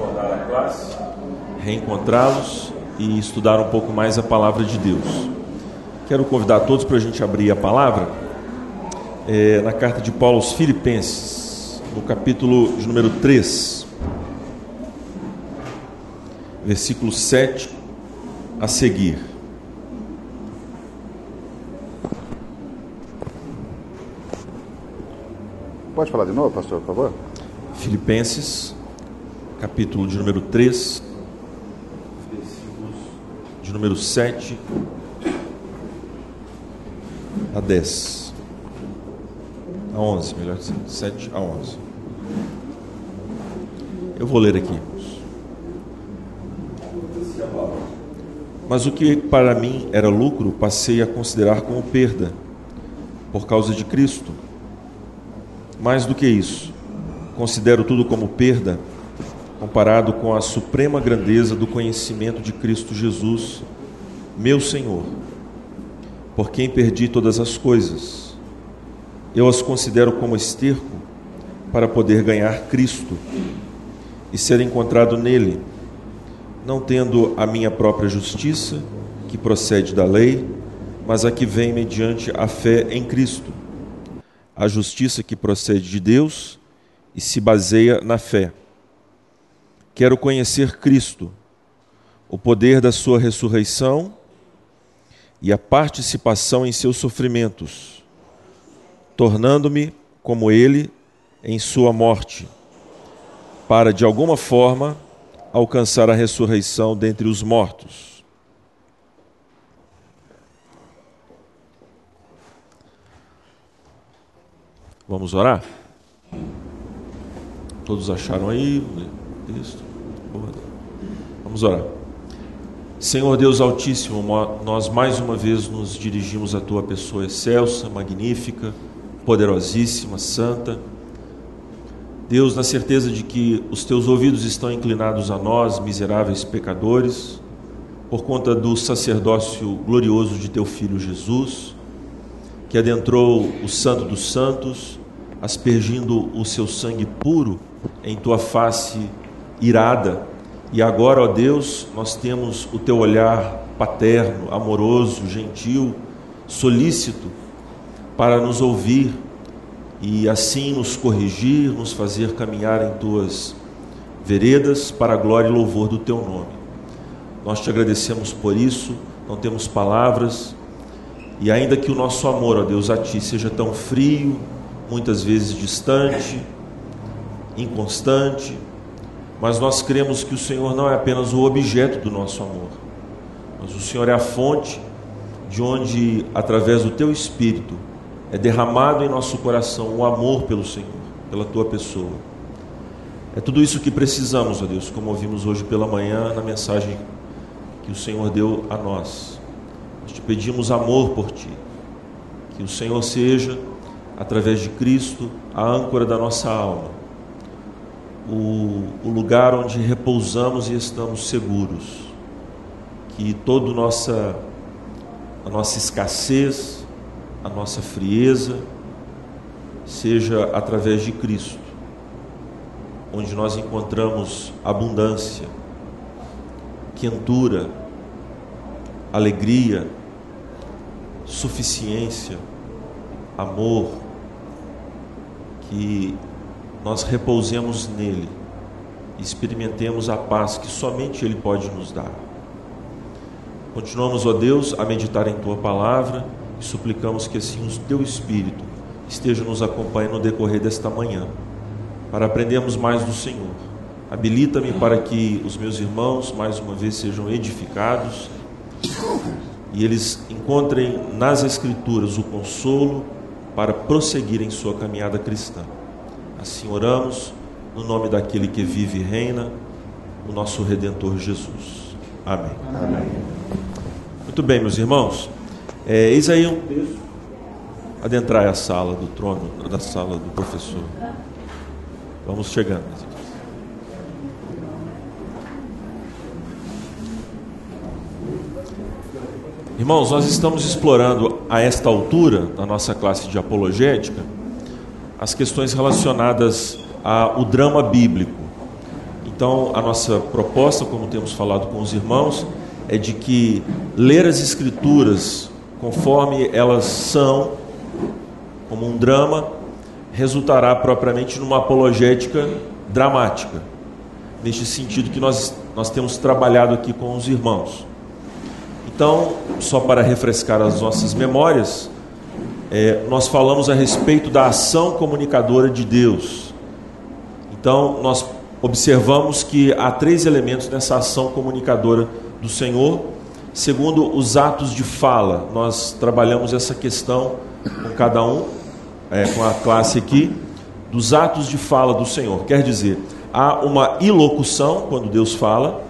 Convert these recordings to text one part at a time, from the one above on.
recordar a classe, reencontrá-los e estudar um pouco mais a palavra de Deus. Quero convidar todos para a gente abrir a palavra é, na carta de Paulo aos Filipenses, no capítulo de número 3, versículo 7 a seguir. Pode falar de novo, pastor, por favor? Filipenses, capítulo de número 3, versículos de número 7 a 10. A 11, melhor dizendo, 7 a 11. Eu vou ler aqui. Mas o que para mim era lucro, passei a considerar como perda, por causa de Cristo. Mais do que isso, considero tudo como perda, comparado com a suprema grandeza do conhecimento de Cristo Jesus, meu Senhor, por quem perdi todas as coisas. Eu as considero como esterco para poder ganhar Cristo e ser encontrado nele, não tendo a minha própria justiça, que procede da lei, mas a que vem mediante a fé em Cristo a justiça que procede de Deus e se baseia na fé. Quero conhecer Cristo, o poder da Sua ressurreição e a participação em seus sofrimentos, tornando-me como Ele em Sua morte, para de alguma forma alcançar a ressurreição dentre os mortos. Vamos orar? Todos acharam aí texto? Vamos orar. Senhor Deus Altíssimo, nós mais uma vez nos dirigimos à tua pessoa excelsa, magnífica, poderosíssima, santa. Deus, na certeza de que os teus ouvidos estão inclinados a nós, miseráveis pecadores, por conta do sacerdócio glorioso de teu filho Jesus, que adentrou o Santo dos Santos aspergindo o seu sangue puro em tua face irada. E agora, ó Deus, nós temos o teu olhar paterno, amoroso, gentil, solícito para nos ouvir e assim nos corrigir, nos fazer caminhar em tuas veredas para a glória e louvor do teu nome. Nós te agradecemos por isso, não temos palavras, e ainda que o nosso amor, ó Deus, a ti seja tão frio, muitas vezes distante, inconstante, mas nós cremos que o Senhor não é apenas o objeto do nosso amor, mas o Senhor é a fonte de onde, através do teu Espírito, é derramado em nosso coração o amor pelo Senhor, pela tua pessoa. É tudo isso que precisamos, ó Deus, como ouvimos hoje pela manhã na mensagem que o Senhor deu a nós. Nós te pedimos amor por ti, que o Senhor seja através de Cristo, a âncora da nossa alma, o, o lugar onde repousamos e estamos seguros, que toda nossa, a nossa escassez, a nossa frieza, seja através de Cristo, onde nós encontramos abundância, quentura, alegria, suficiência, amor, que nós repousemos nele, experimentemos a paz que somente ele pode nos dar. Continuamos, ó Deus, a meditar em tua palavra e suplicamos que assim o teu espírito esteja nos acompanhando no decorrer desta manhã, para aprendermos mais do Senhor. Habilita-me para que os meus irmãos mais uma vez sejam edificados e eles encontrem nas Escrituras o consolo para prosseguir em sua caminhada cristã. Assim oramos, no nome daquele que vive e reina, o nosso Redentor Jesus. Amém. Amém. Muito bem, meus irmãos. É, eis aí um texto. Adentrar a sala do trono, da sala do professor. Vamos chegando. Irmãos, nós estamos explorando a esta altura, na nossa classe de apologética, as questões relacionadas ao drama bíblico. Então, a nossa proposta, como temos falado com os irmãos, é de que ler as Escrituras conforme elas são, como um drama, resultará propriamente numa apologética dramática. Neste sentido que nós, nós temos trabalhado aqui com os irmãos. Então, só para refrescar as nossas memórias, é, nós falamos a respeito da ação comunicadora de Deus. Então, nós observamos que há três elementos nessa ação comunicadora do Senhor. Segundo os atos de fala, nós trabalhamos essa questão com cada um, é, com a classe aqui, dos atos de fala do Senhor. Quer dizer, há uma ilocução quando Deus fala,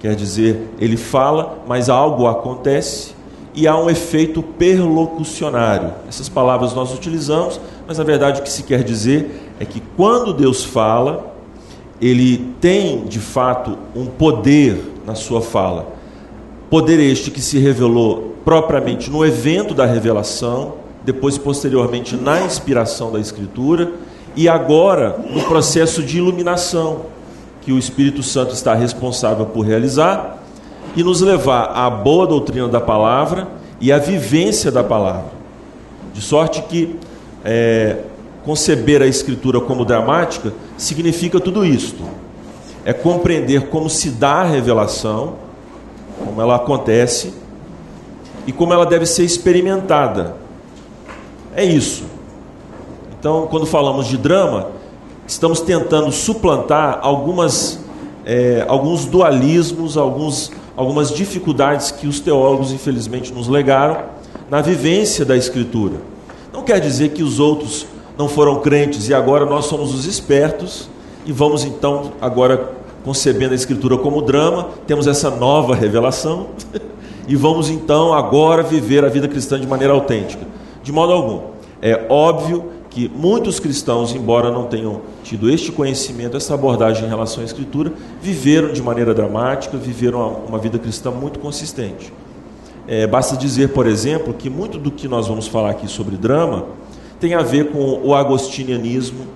quer dizer, ele fala, mas algo acontece, e há um efeito perlocucionário. Essas palavras nós utilizamos, mas na verdade o que se quer dizer é que quando Deus fala, ele tem de fato um poder na sua fala. Poder este que se revelou propriamente no evento da revelação, depois posteriormente na inspiração da Escritura e agora no processo de iluminação que o Espírito Santo está responsável por realizar e nos levar à boa doutrina da palavra e à vivência da palavra. De sorte que é, conceber a Escritura como dramática significa tudo isto é compreender como se dá a revelação, como ela acontece e como ela deve ser experimentada. É isso. Então, quando falamos de drama, estamos tentando suplantar algumas, é, alguns dualismos, alguns, algumas dificuldades que os teólogos, infelizmente, nos legaram na vivência da Escritura. Não quer dizer que os outros não foram crentes e agora nós somos os espertos e vamos então agora concebendo a escritura como drama, temos essa nova revelação e vamos então agora viver a vida cristã de maneira autêntica. De modo algum. É óbvio que muitos cristãos, embora não tenham tido este conhecimento, essa abordagem em relação à escritura, viveram de maneira dramática, viveram uma, vida cristã muito consistente. É, basta dizer, por exemplo, que muito do que nós vamos falar aqui sobre drama tem a ver com o agostinianismo.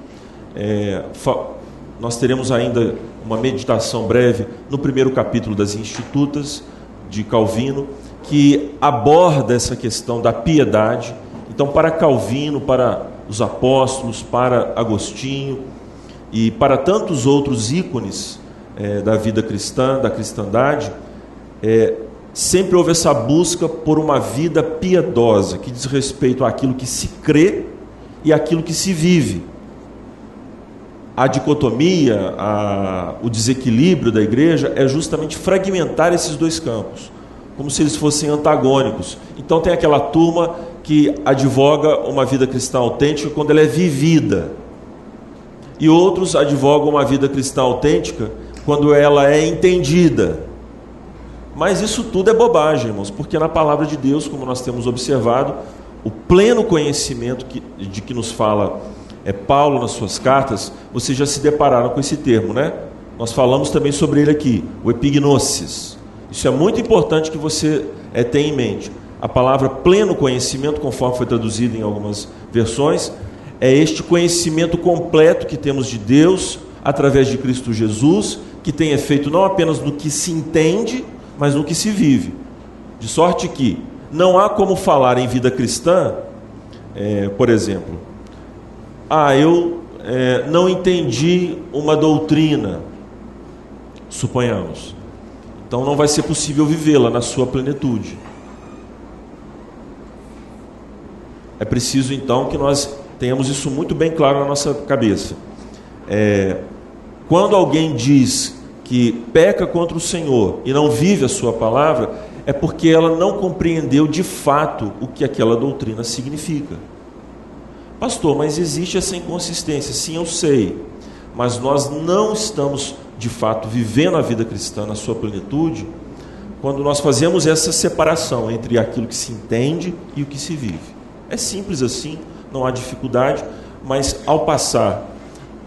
É, nós teremos ainda uma meditação breve no primeiro capítulo das Institutas de Calvino, que aborda essa questão da piedade. Então, para Calvino, para os apóstolos, para Agostinho e para tantos outros ícones é, da vida cristã, da cristandade, é, sempre houve essa busca por uma vida piedosa, que diz respeito àquilo que se crê e àquilo que se vive a dicotomia, a, o desequilíbrio da igreja é justamente fragmentar esses dois campos, como se eles fossem antagônicos. Então tem aquela turma que advoga uma vida cristã autêntica quando ela é vivida, e outros advogam uma vida cristã autêntica quando ela é entendida. Mas isso tudo é bobagem, irmãos, porque na palavra de Deus, como nós temos observado, o pleno conhecimento que, de que nos fala é, Paulo nas suas cartas, vocês já se depararam com esse termo, né? Nós falamos também sobre ele aqui, o epignosis. Isso é muito importante que você é, tenha em mente. A palavra pleno conhecimento, conforme foi traduzido em algumas versões, é este conhecimento completo que temos de Deus através de Cristo Jesus, que tem efeito não apenas no que se entende, mas no que se vive. De sorte que não há como falar em vida cristã, é, por exemplo, ah, eu é, não entendi uma doutrina, suponhamos. Então não vai ser possível vivê-la na sua plenitude. É preciso então que nós tenhamos isso muito bem claro na nossa cabeça. É, quando alguém diz que peca contra o Senhor e não vive a sua palavra, é porque ela não compreendeu de fato o que aquela doutrina significa. Pastor, mas existe essa inconsistência. Sim, eu sei. Mas nós não estamos, de fato, vivendo a vida cristã na sua plenitude quando nós fazemos essa separação entre aquilo que se entende e o que se vive. É simples assim, não há dificuldade, mas ao passar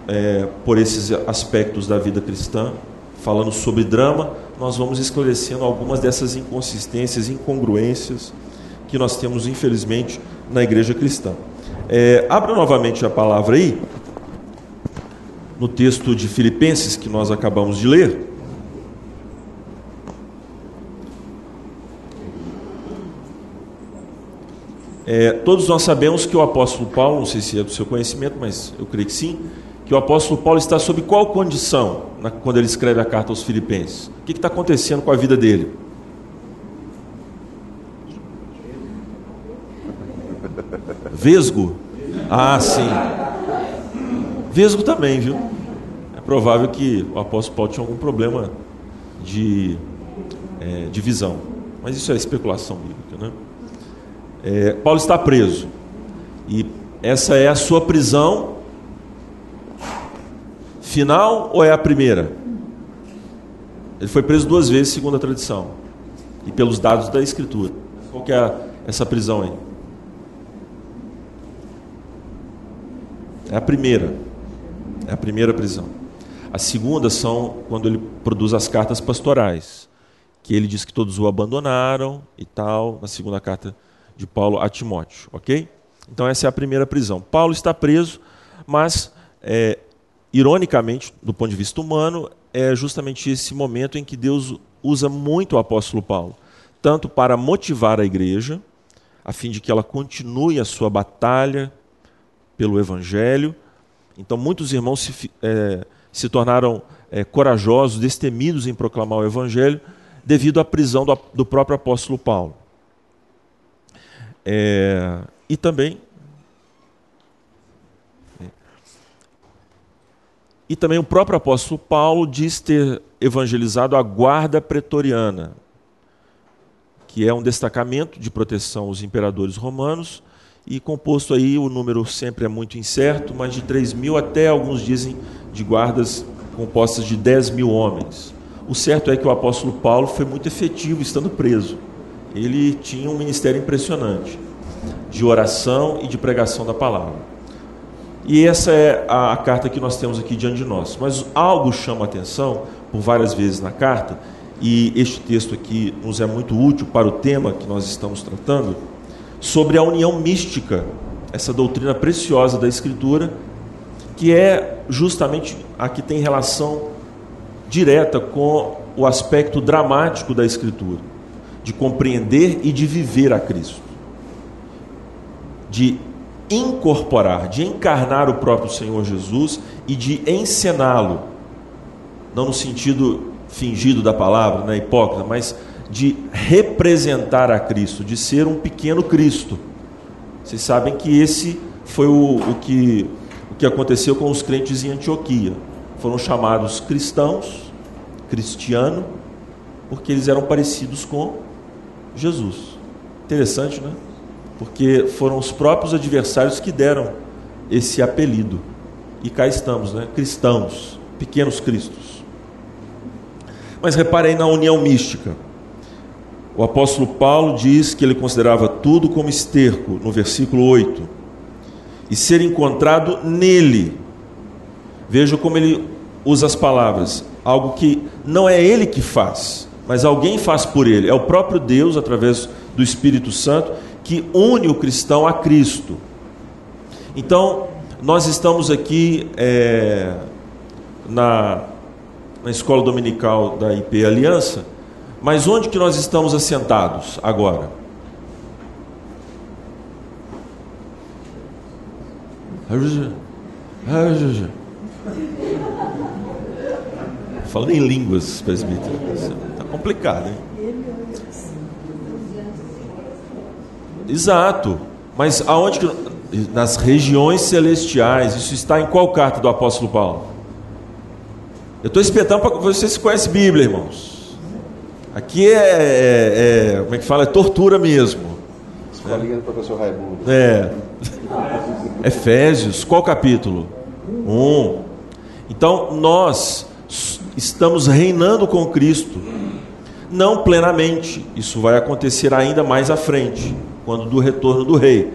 é, por esses aspectos da vida cristã, falando sobre drama, nós vamos esclarecendo algumas dessas inconsistências, incongruências que nós temos, infelizmente, na igreja cristã. É, abra novamente a palavra aí, no texto de Filipenses que nós acabamos de ler. É, todos nós sabemos que o apóstolo Paulo, não sei se é do seu conhecimento, mas eu creio que sim, que o apóstolo Paulo está sob qual condição na, quando ele escreve a carta aos Filipenses? O que está acontecendo com a vida dele? Vesgo? Ah, sim. Vesgo também, viu? É provável que o apóstolo Paulo tinha algum problema de, é, de visão. Mas isso é especulação bíblica? É, Paulo está preso. E essa é a sua prisão final ou é a primeira? Ele foi preso duas vezes, segundo a tradição. E pelos dados da Escritura. Qual que é essa prisão aí? É a primeira. É a primeira prisão. A segunda são quando ele produz as cartas pastorais, que ele diz que todos o abandonaram e tal, na segunda carta de Paulo a Timóteo, ok? Então essa é a primeira prisão. Paulo está preso, mas é, ironicamente, do ponto de vista humano, é justamente esse momento em que Deus usa muito o apóstolo Paulo, tanto para motivar a igreja, a fim de que ela continue a sua batalha pelo evangelho. Então muitos irmãos se, é, se tornaram é, corajosos, destemidos em proclamar o evangelho, devido à prisão do, do próprio apóstolo Paulo. É, e também. E também o próprio apóstolo Paulo diz ter evangelizado a guarda pretoriana, que é um destacamento de proteção aos imperadores romanos, e composto aí, o número sempre é muito incerto, mas de 3 mil até alguns dizem de guardas compostas de 10 mil homens. O certo é que o apóstolo Paulo foi muito efetivo estando preso ele tinha um ministério impressionante de oração e de pregação da palavra. E essa é a, carta que nós temos aqui diante de nós. Mas algo chama a atenção por várias vezes na carta, e este texto aqui nos é muito útil para o tema que nós estamos tratando, sobre a união mística, essa doutrina preciosa da Escritura, que é justamente a que tem relação direta com o aspecto dramático da Escritura de compreender e de viver a Cristo, de incorporar, de encarnar o próprio Senhor Jesus e de encená-lo, não no sentido fingido da palavra, né, hipócrita, mas de representar a Cristo, de ser um pequeno Cristo. Vocês sabem que esse foi o, o, que, o que aconteceu com os crentes em Antioquia. Foram chamados cristãos, cristiano, porque eles eram parecidos com Jesus. Interessante, né? Porque foram os próprios adversários que deram esse apelido. E cá estamos, né? Cristãos, pequenos cristos. Mas reparem na união mística. O apóstolo Paulo diz que ele considerava tudo como esterco, no versículo 8. E ser encontrado nele. Veja como ele usa as palavras. Algo que não é ele que faz, mas alguém faz por ele. É o próprio Deus, através do Espírito Santo, que une o cristão a Cristo. Então, nós estamos aqui é, na, na escola dominical da IP Aliança, mas onde que nós estamos assentados agora? Falando em línguas, presbítero complicado, hein? Exato. Mas aonde que. Nas regiões celestiais. Isso está em qual carta do apóstolo Paulo? Eu estou espetando para vocês conhecem Bíblia, irmãos. Aqui é, é, é, Como é que fala? É tortura mesmo. Escolinha do professor Raimundo. É. Efésios, qual capítulo? Um. Então, nós estamos reinando com Cristo não plenamente. Isso vai acontecer ainda mais à frente, quando do retorno do rei.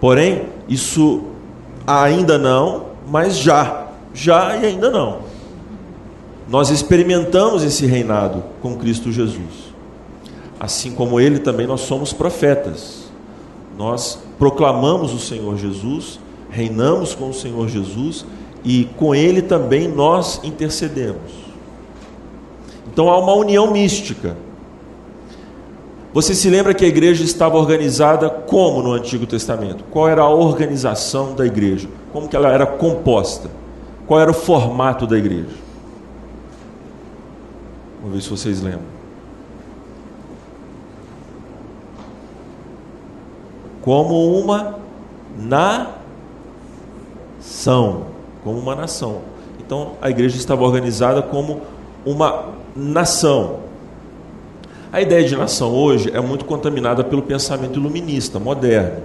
Porém, isso ainda não, mas já. Já e ainda não. Nós experimentamos esse reinado com Cristo Jesus. Assim como ele também nós somos profetas. Nós proclamamos o Senhor Jesus, reinamos com o Senhor Jesus e com ele também nós intercedemos. Então há uma união mística. Você se lembra que a igreja estava organizada como no Antigo Testamento? Qual era a organização da igreja? Como que ela era composta? Qual era o formato da igreja? Vamos ver se vocês lembram. Como uma nação, como uma nação. Então a igreja estava organizada como uma nação. A ideia de nação hoje é muito contaminada pelo pensamento iluminista, moderno.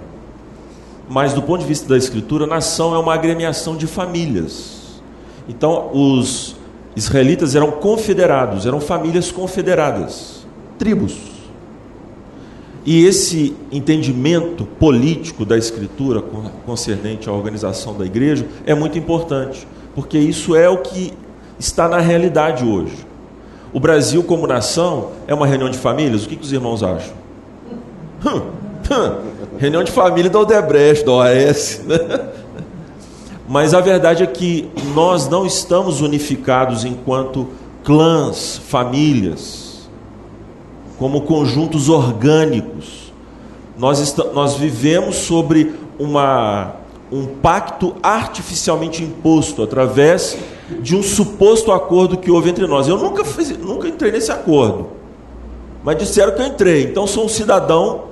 Mas, do ponto de vista da Escritura, nação é uma agremiação de famílias. Então, os israelitas eram confederados, eram famílias confederadas, tribos. E esse entendimento político da Escritura concernente à organização da igreja é muito importante, porque isso é o que está na realidade hoje. O Brasil, como nação, é uma reunião de famílias? O que, que os irmãos acham? Hum, hum, reunião de família da Odebrecht, da OAS. Né? Mas a verdade é que nós não estamos unificados enquanto clãs, famílias, como conjuntos orgânicos. Nós, nós vivemos sobre uma, um pacto artificialmente imposto através de um suposto acordo que houve entre nós. Eu nunca, fiz, nunca entrei nesse acordo, mas disseram que eu entrei. Então sou um cidadão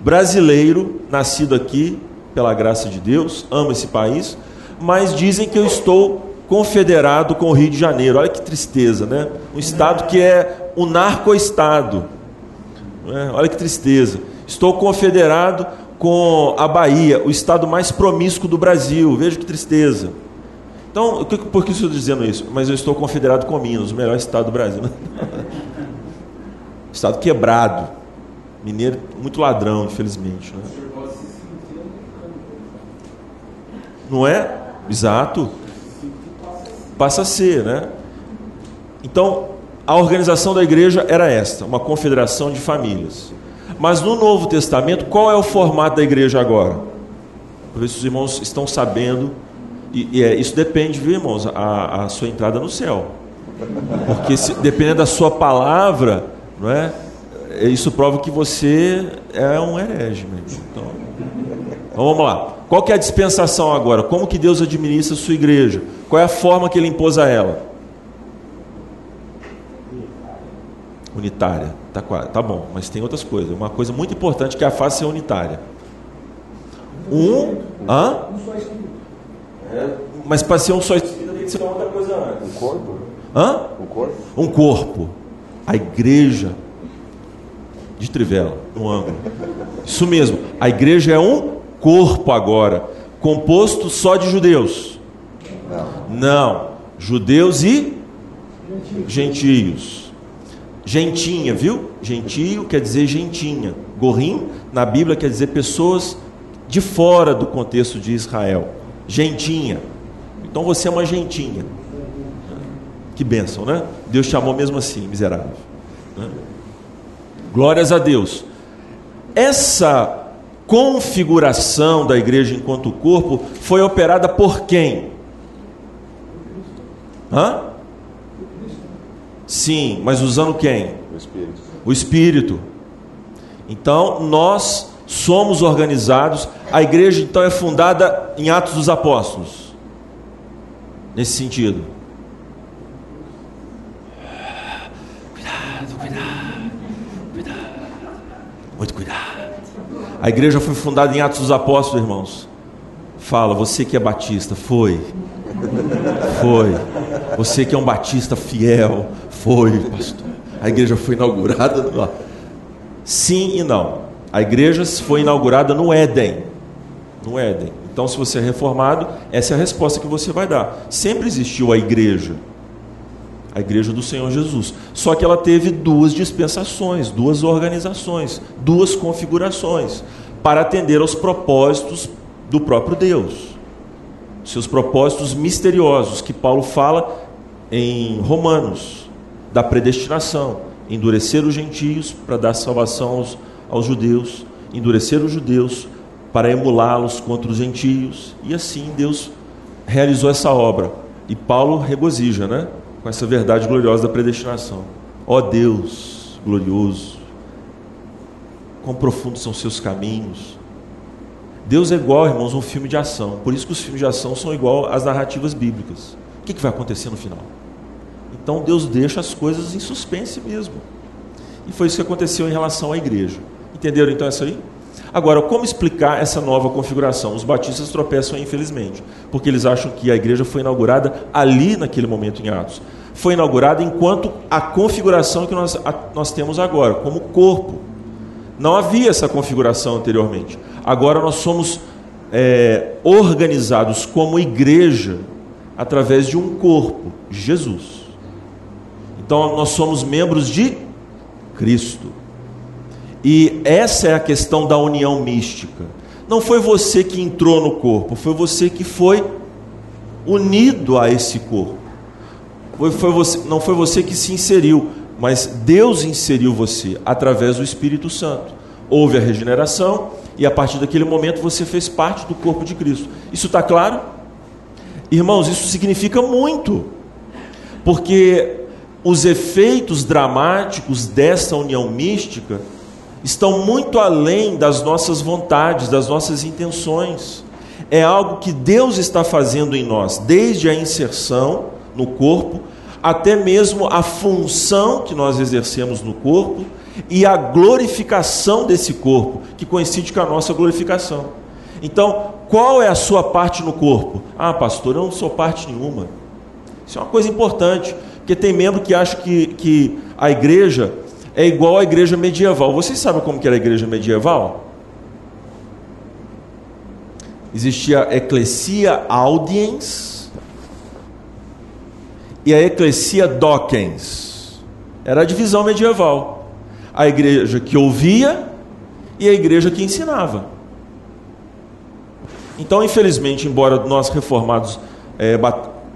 brasileiro, nascido aqui pela graça de Deus, amo esse país, mas dizem que eu estou confederado com o Rio de Janeiro. Olha que tristeza, né? Um estado que é um narco-estado. É? Olha que tristeza. Estou confederado com a Bahia, o estado mais promíscuo do Brasil. Veja que tristeza. Então, por que estou dizendo isso? Mas eu estou confederado com Minas, o melhor estado do Brasil. Né? estado quebrado. Mineiro, muito ladrão, infelizmente. Né? Não é? Exato. Passa a ser, né? Então, a organização da igreja era esta, uma confederação de famílias. Mas no Novo Testamento, qual é o formato da igreja agora? Para ver se os irmãos estão sabendo e, e é, isso depende, viu, irmãos, a, a, sua entrada no céu. Porque se, dependendo da sua palavra, não é? Isso prova que você é um herege, mesmo. Então, então, vamos lá. Qual é a dispensação agora? Como que Deus administra a sua igreja? Qual é a forma que ele impôs a ela? Unitária. Tá, tá bom, mas tem outras coisas. Uma coisa muito importante que é a face unitária. Um. Hã? É, mas para ser um só espírito tem que ser outra coisa antes. Um corpo? Hã? Um corpo? Um corpo. A igreja de Trivela, no ângulo. Isso mesmo. A igreja é um corpo agora, composto só de judeus. Não. Não. Judeus e gentios. Gentinha, viu? Gentio quer dizer gentinha. Gorrim, na Bíblia, quer dizer pessoas de fora do contexto de Israel gentinha. Então você é uma gentinha. Que bênção, né? Deus chamou mesmo assim, miserável. Né? Glórias a Deus. Essa configuração da igreja enquanto corpo foi operada por quem? Hã? Sim, mas usando quem? O Espírito. O Espírito. Então, nós somos organizados. A igreja então é fundada em Atos dos Apóstolos. Nesse sentido. Cuidado, cuidado, cuidado. Muito cuidado. A igreja foi fundada em Atos dos Apóstolos, irmãos. Fala, você que é batista, foi. Foi. Você que é um batista fiel, foi, pastor. A igreja foi inaugurada. Sim e não. A igreja foi inaugurada no Éden. No Éden. Então, se você é reformado, essa é a resposta que você vai dar. Sempre existiu a igreja. A igreja do Senhor Jesus. Só que ela teve duas dispensações, duas organizações, duas configurações para atender aos propósitos do próprio Deus. Seus propósitos misteriosos que Paulo fala em Romanos, da predestinação, endurecer os gentios para dar salvação aos aos judeus, endurecer os judeus para emulá-los contra os gentios, e assim Deus realizou essa obra. E Paulo regozija, né? Com essa verdade gloriosa da predestinação. Ó Deus glorioso, quão profundos são seus caminhos. Deus é igual, irmãos, um filme de ação. Por isso que os filmes de ação são igual às narrativas bíblicas. O que, que vai acontecer no final? Então Deus deixa as coisas em suspense mesmo. E foi isso que aconteceu em relação à igreja. Entenderam então isso aí? Agora, como explicar essa nova configuração? Os batistas tropeçam, infelizmente, porque eles acham que a igreja foi inaugurada ali naquele momento em Atos. Foi inaugurada enquanto a configuração que nós, a, nós temos agora, como corpo. Não havia essa configuração anteriormente. Agora nós somos é, organizados como igreja através de um corpo, Jesus. Então nós somos membros de Cristo. E essa é a questão da união mística. Não foi você que entrou no corpo, foi você que foi unido a esse corpo. Foi, foi você, não foi você que se inseriu, mas Deus inseriu você através do Espírito Santo. Houve a regeneração e a partir daquele momento você fez parte do corpo de Cristo. Isso está claro? Irmãos, isso significa muito, porque os efeitos dramáticos dessa união mística estão muito além das nossas vontades, das nossas intenções. É algo que Deus está fazendo em nós, desde a inserção no corpo, até mesmo a função que nós exercemos no corpo e a glorificação desse corpo, que coincide com a nossa glorificação. Então, qual é a sua parte no corpo? Ah, pastor, eu não sou parte nenhuma. Isso é uma coisa importante, porque tem membro que acha que, que a igreja é igual à igreja medieval. Vocês sabem como que era a igreja medieval? Existia a Ecclesia Audiens e a Ecclesia Docens. Era a divisão medieval. A igreja que ouvia e a igreja que ensinava. Então, infelizmente, embora nós reformados é,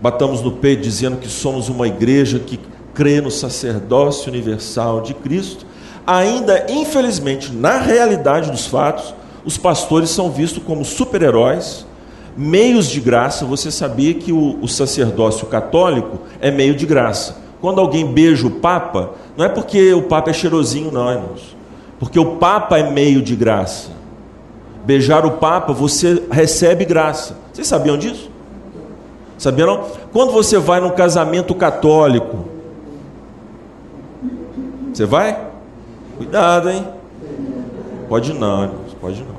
batamos no peito dizendo que somos uma igreja que crê no sacerdócio universal de Cristo, ainda infelizmente, na realidade dos fatos, os pastores são vistos como super-heróis, meios de graça. Você sabia que o, o, sacerdócio católico é meio de graça. Quando alguém beija o Papa, não é porque o Papa é cheirosinho, não, irmãos. Porque o Papa é meio de graça. Beijar o Papa, você recebe graça. Vocês sabiam disso? Sabiam não? Quando você vai num casamento católico, você vai? Cuidado, hein? Pode não, pode não.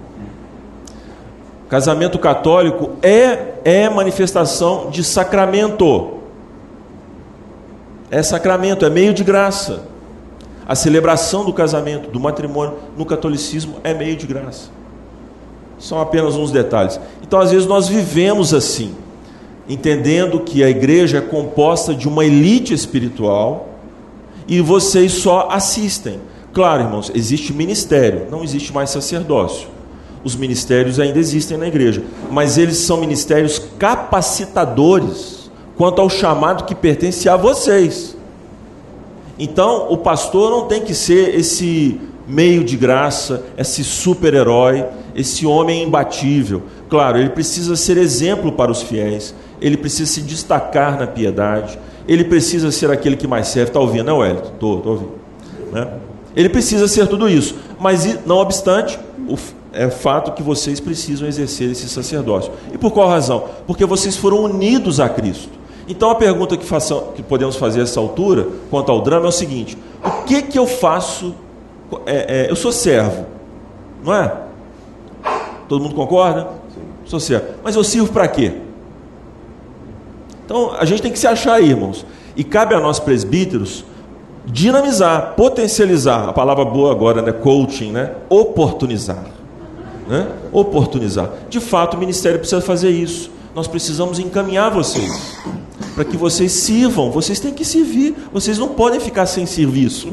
Casamento católico é, é manifestação de sacramento. É sacramento, é meio de graça. A celebração do casamento, do matrimônio no catolicismo é meio de graça. São apenas uns detalhes. Então, às vezes, nós vivemos assim, entendendo que a igreja é composta de uma elite espiritual e vocês só assistem. Claro, irmãos, existe ministério, não existe mais sacerdócio. Os ministérios ainda existem na igreja, mas eles são ministérios capacitadores quanto ao chamado que pertence a vocês. Então, o pastor não tem que ser esse meio de graça, esse super-herói, esse homem imbatível. Claro, ele precisa ser exemplo para os fiéis, ele precisa se destacar na piedade, ele precisa ser aquele que mais serve. Está ouvindo, não, Wellington? Estou, estou ouvindo. Né? Ele precisa ser tudo isso. Mas, não obstante, o, é fato que vocês precisam exercer esse sacerdócio. E por qual razão? Porque vocês foram unidos a Cristo. Então a pergunta que, façam, que podemos fazer a essa altura, quanto ao drama, é o seguinte: o que, que eu faço? É, é, eu sou servo, não é? Todo mundo concorda? Sim. Sou servo. Mas eu sirvo para quê? Então a gente tem que se achar aí, irmãos. E cabe a nós presbíteros dinamizar, potencializar, a palavra boa agora, né, coaching, né, oportunizar, né? Oportunizar. De fato, o ministério precisa fazer isso. Nós precisamos encaminhar vocês para que vocês sirvam. Vocês têm que servir. Vocês não podem ficar sem serviço.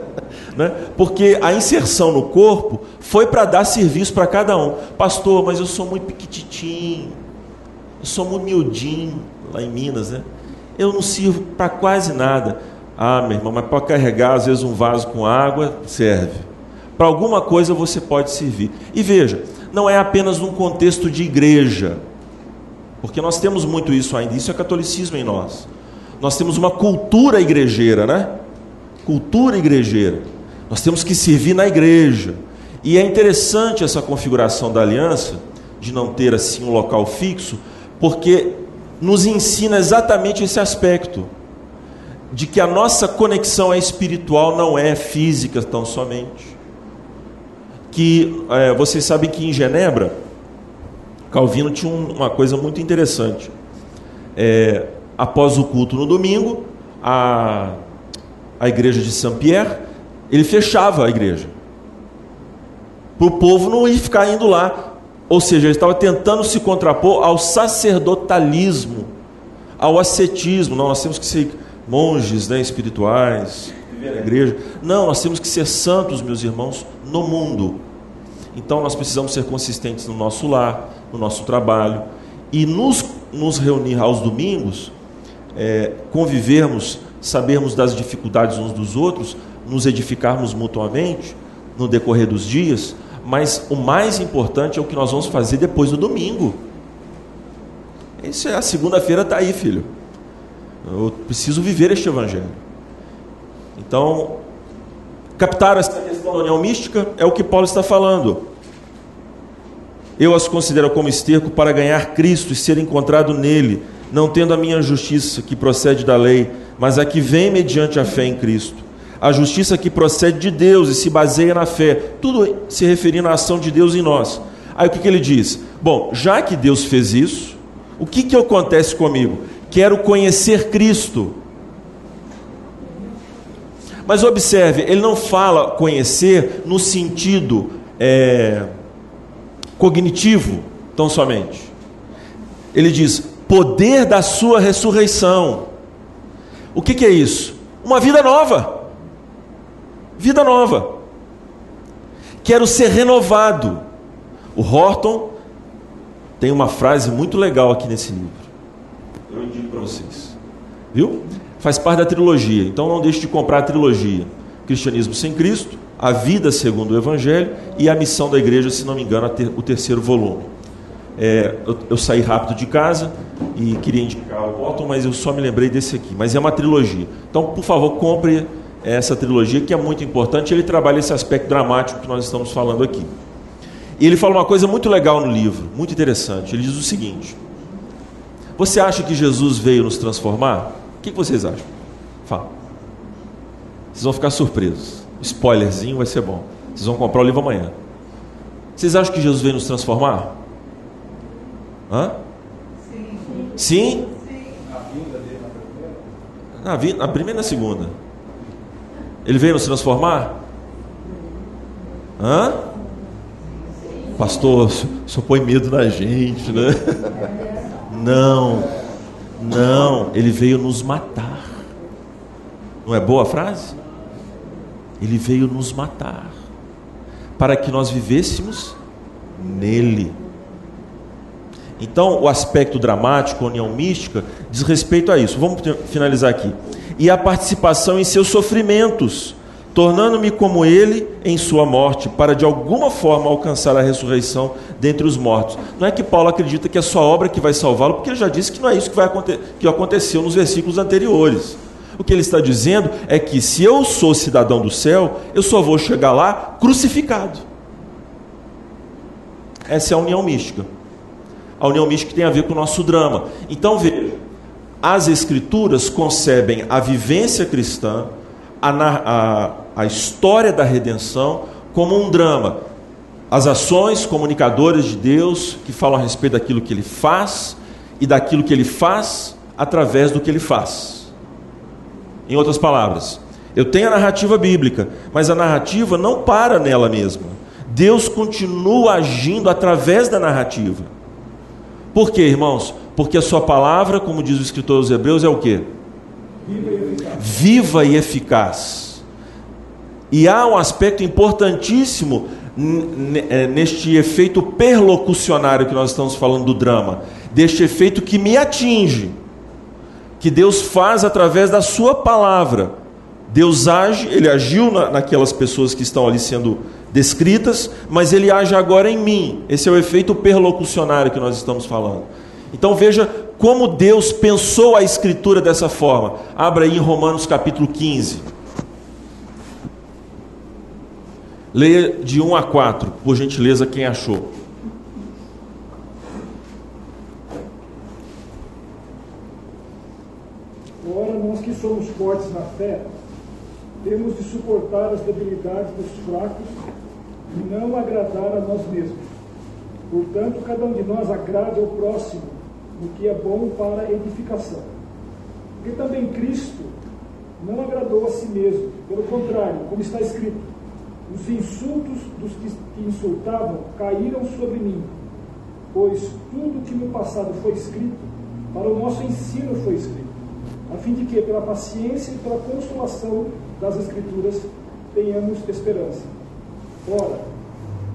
né? Porque a inserção no corpo foi para dar serviço para cada um. Pastor, mas eu sou muito piquititinho. Eu sou muito miudinho lá em Minas, né? Eu não sirvo para quase nada. Ah, meu irmão, mas para carregar às vezes um vaso com água, serve. Para alguma coisa você pode servir. E veja, não é apenas num contexto de igreja. Porque nós temos muito isso ainda, isso é catolicismo em nós. Nós temos uma cultura igrejeira, né? Cultura igrejeira. Nós temos que servir na igreja. E é interessante essa configuração da aliança, de não ter assim um local fixo, porque nos ensina exatamente esse aspecto de que a nossa conexão é espiritual, não é física tão somente. Que é, vocês sabem que em Genebra, Calvino tinha uma coisa muito interessante. É, após o culto no domingo, a, a igreja de Saint-Pierre, ele fechava a igreja. Para o povo não ir ficar indo lá ou seja, ele estava tentando se contrapor ao sacerdotalismo, ao ascetismo. Não, nós temos que ser monges né, espirituais, na igreja. Não, nós temos que ser santos, meus irmãos, no mundo. Então nós precisamos ser consistentes no nosso lar, no nosso trabalho e nos, nos reunir aos domingos, é, convivermos, sabermos das dificuldades uns dos outros, nos edificarmos mutuamente no decorrer dos dias, mas o mais importante é o que nós vamos fazer depois do domingo. Isso é a segunda-feira está aí, filho. Eu preciso viver este evangelho. Então, captar essa questão da união mística é o que Paulo está falando. Eu as considero como esterco para ganhar Cristo e ser encontrado nele, não tendo a minha justiça que procede da lei, mas a que vem mediante a fé em Cristo a justiça que procede de Deus e se baseia na fé, tudo se referindo à ação de Deus em nós. Aí o que, que ele diz? Bom, já que Deus fez isso, o que, que acontece comigo? Quero conhecer Cristo. Mas observe, ele não fala conhecer no sentido é, cognitivo, tão somente. Ele diz poder da sua ressurreição. O que, que é isso? Uma vida nova vida nova. Quero ser renovado. O Horton tem uma frase muito legal aqui nesse livro. Eu indico para vocês. Viu? Faz parte da trilogia, então não deixe de comprar a trilogia. Cristianismo sem Cristo, A Vida segundo o Evangelho e A Missão da Igreja, se não me engano, o terceiro volume. É, eu, eu, saí rápido de casa e queria indicar o Horton, mas eu só me lembrei desse aqui. Mas é uma trilogia. Então, por favor, compre essa trilogia, que é muito importante. Ele trabalha esse aspecto dramático que nós estamos falando aqui. E ele fala uma coisa muito legal no livro, muito interessante. Ele diz o seguinte: Você acha que Jesus veio nos transformar? O que vocês acham? Fala. Vocês vão ficar surpresos. Spoilerzinho vai ser bom. Vocês vão comprar o livro amanhã. Vocês acham que Jesus veio nos transformar? Hã? Sim? Sim? Sim. Na, vinda, na primeira e na segunda. Ele veio nos transformar? Hã? Pastor, só põe medo na gente, né? Não, não, ele veio nos matar. Não é boa a frase? Ele veio nos matar para que nós vivêssemos nele. Então, o aspecto dramático, a união mística, diz respeito a isso. Vamos finalizar aqui e a participação em seus sofrimentos, tornando-me como ele em sua morte, para de alguma forma alcançar a ressurreição dentre os mortos. Não é que Paulo acredita que é sua obra que vai salvá-lo, porque ele já disse que não é isso que, vai acontecer, que aconteceu nos versículos anteriores. O que ele está dizendo é que se eu sou cidadão do céu, eu só vou chegar lá crucificado. Essa é a união mística. A união mística tem a ver com o nosso drama. Então veja, as Escrituras concebem a vivência cristã, a, a, a história da redenção, como um drama. As ações comunicadoras de Deus que falam a respeito daquilo que ele faz e daquilo que ele faz através do que ele faz. Em outras palavras, eu tenho a narrativa bíblica, mas a narrativa não para nela mesma. Deus continua agindo através da narrativa. Por quê, irmãos? Porque a sua palavra, como diz o escritor dos Hebreus, é o que? Viva e eficaz. E há um aspecto importantíssimo é, neste efeito perlocucionário que nós estamos falando do drama, deste efeito que me atinge, que Deus faz através da sua palavra. Deus age, ele agiu na, naquelas pessoas que estão ali sendo descritas, mas ele age agora em mim. Esse é o efeito perlocucionário que nós estamos falando. Então veja como Deus pensou a escritura dessa forma. Abra aí em Romanos capítulo 15. Leia de 1 a 4, por gentileza, quem achou. Ora, nós que somos fortes na fé, temos de suportar as debilidades dos fracos e não agradar a nós mesmos. Portanto, cada um de nós agrade ao próximo no que é bom para edificação. Porque também Cristo não agradou a si mesmo, pelo contrário, como está escrito, os insultos dos que insultavam caíram sobre mim, pois tudo que no passado foi escrito, para o nosso ensino foi escrito, a fim de que, pela paciência e pela consolação das Escrituras, tenhamos esperança. Ora,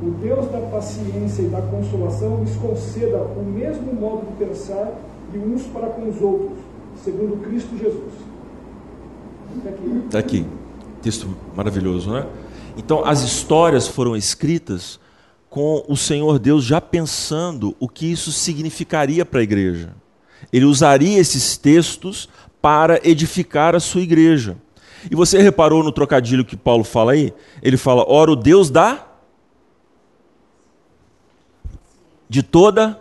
o Deus da paciência e da consolação lhes conceda o mesmo modo de pensar de uns para com os outros, segundo Cristo Jesus. Está aqui. Está aqui. Texto maravilhoso, né? Então, as histórias foram escritas com o Senhor Deus já pensando o que isso significaria para a igreja. Ele usaria esses textos para edificar a sua igreja. E você reparou no trocadilho que Paulo fala aí? Ele fala: ora, o Deus da de toda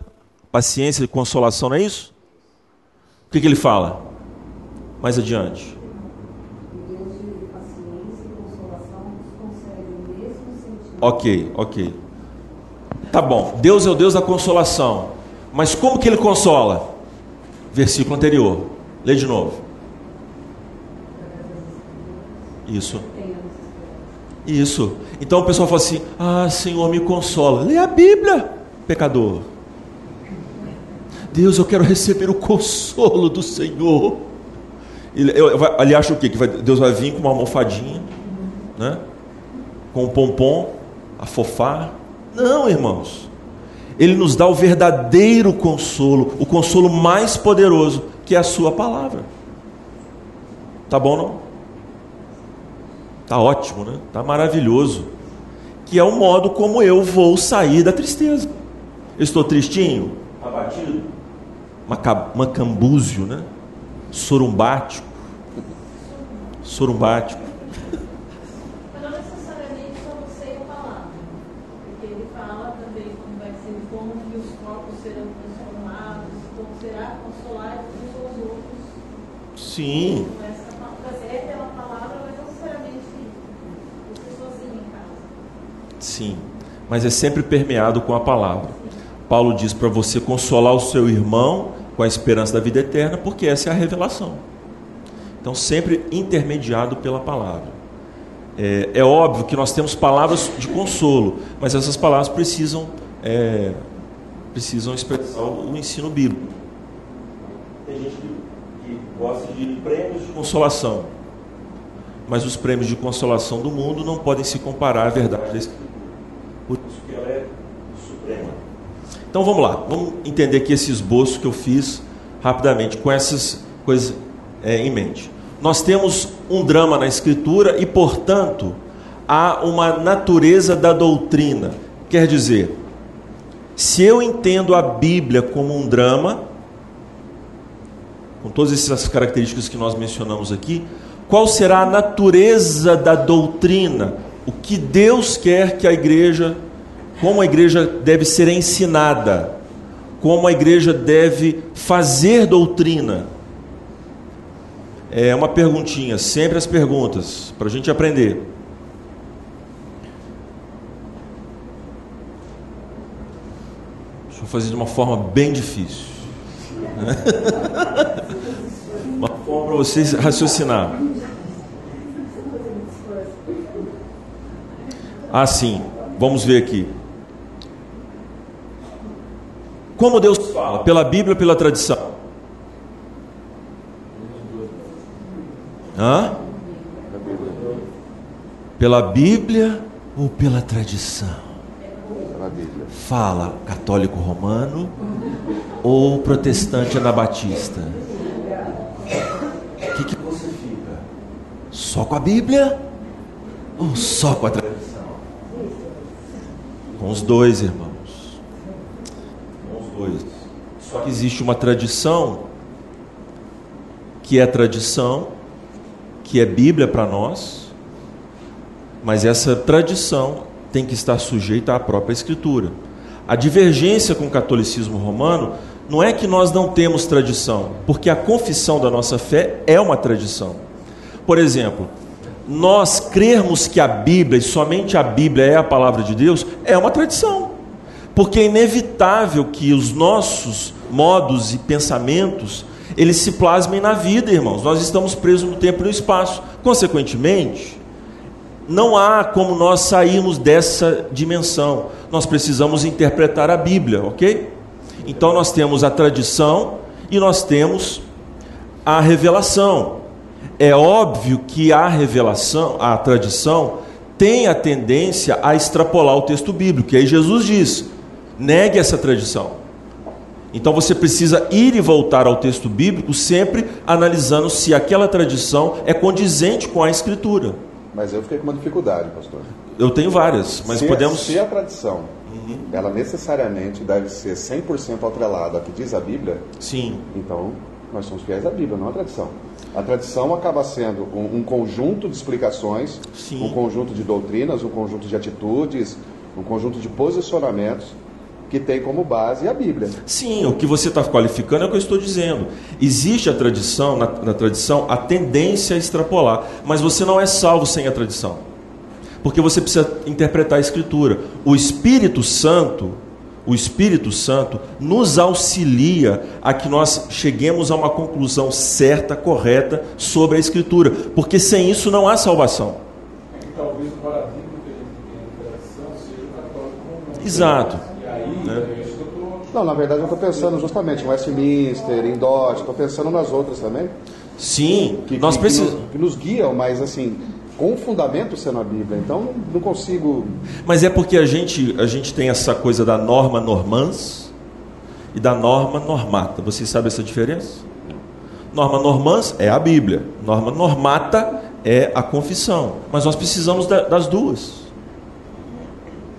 paciência e consolação, não é isso? O que, que ele fala? Mais adiante. Ok, ok. Tá bom. Deus é o Deus da consolação. Mas como que ele consola? Versículo anterior. Lê de novo. Isso. Isso. Então o pessoal fala assim: Ah, Senhor, me consola. Lê a Bíblia, pecador. Deus, eu quero receber o consolo do Senhor. Ele, eu, acha o quê? Que vai, Deus vai vir com uma almofadinha, né? com um pompom, afofar. Não, irmãos. Ele nos dá o verdadeiro consolo, o consolo mais poderoso, que é a Sua palavra. Tá bom, não? Tá ótimo, né? Tá maravilhoso. Que é o modo como eu vou sair da tristeza. Eu estou tristinho, abatido, macambúzio, né? Sorumbático. Sorumbático. Sim. Sim, mas é sempre permeado com a palavra. Paulo diz para você consolar o seu irmão com a esperança da vida eterna, porque essa é a revelação. Então, sempre intermediado pela palavra. É, é óbvio que nós temos palavras de consolo, mas essas palavras precisam, é, precisam expressar o ensino bíblico. Tem gente que gosta de prêmios de consolação. Mas os prêmios de consolação do mundo não podem se comparar à verdade da Escritura. Por isso que ela é suprema. Então vamos lá, vamos entender aqui esse esboço que eu fiz rapidamente, com essas coisas é, em mente. Nós temos um drama na Escritura e, portanto, há uma natureza da doutrina. Quer dizer, se eu entendo a Bíblia como um drama, com todas essas características que nós mencionamos aqui, qual será a natureza da doutrina? O que Deus quer que a igreja, como a igreja deve ser ensinada, como a igreja deve fazer doutrina? É uma perguntinha, sempre as perguntas, para a gente aprender. Deixa eu fazer de uma forma bem difícil. Uma forma para vocês raciocinar. Ah, sim. Vamos ver aqui. Como Deus fala? Pela Bíblia ou pela tradição? Hã? Pela Bíblia ou pela tradição? Fala católico romano ou protestante anabatista? O que, que você fica? Só com a Bíblia ou só com a tradição? Com os dois, irmãos. Com os dois. Só Só que existe uma tradição que é tradição, que é Bíblia para nós, mas essa tradição tem que estar sujeita à própria Escritura. A divergência com o catolicismo romano não é que nós não temos tradição, porque a confissão da nossa fé é uma tradição. Por exemplo, nós crermos que a Bíblia, e somente a Bíblia é a palavra de Deus, é uma tradição. Porque é inevitável que os nossos modos e pensamentos eles se plasmem na vida, irmãos. Nós estamos presos no tempo e no espaço. Consequentemente, não há como nós sairmos dessa dimensão. Nós precisamos interpretar a Bíblia, ok? Então nós temos a tradição e nós temos a revelação. É óbvio que a revelação, a tradição, tem a tendência a extrapolar o texto bíblico. E aí Jesus diz: negue essa tradição. Então você precisa ir e voltar ao texto bíblico sempre analisando se aquela tradição é condizente com a escritura. Mas eu fiquei com uma dificuldade, pastor. Eu tenho várias, mas se podemos. se a tradição, uhum. ela necessariamente deve ser 100% atrelada ao que diz a Bíblia. Sim. Então, nós somos fiéis à Bíblia, não à tradição. A tradição acaba sendo um, um conjunto de explicações, Sim. um conjunto de doutrinas, um conjunto de atitudes, um conjunto de posicionamentos que tem como base a Bíblia. Sim, o que você está qualificando é o que eu estou dizendo. Existe a tradição, na, na, tradição, a tendência a extrapolar, mas você não é salvo sem a tradição. Porque você precisa interpretar a Escritura. O Espírito Santo, o Espírito Santo nos auxilia a que nós cheguemos a uma conclusão certa, correta sobre a Escritura, porque sem isso não há salvação. Talvez o paradigma que a gente tem na tradição seja o católico. Exato. Né? Não, na verdade eu estou pensando justamente em Westminster, em Dodge, estou pensando nas outras também. Sim, que, nós precisamos. Que, que, nos guiam, mas assim, com o fundamento sendo a Bíblia. Então não consigo. Mas é porque a gente, a gente tem essa coisa da norma normans e da norma normata. Vocês sabem essa diferença? Norma normans é a Bíblia, norma normata é a confissão. Mas nós precisamos da, das duas.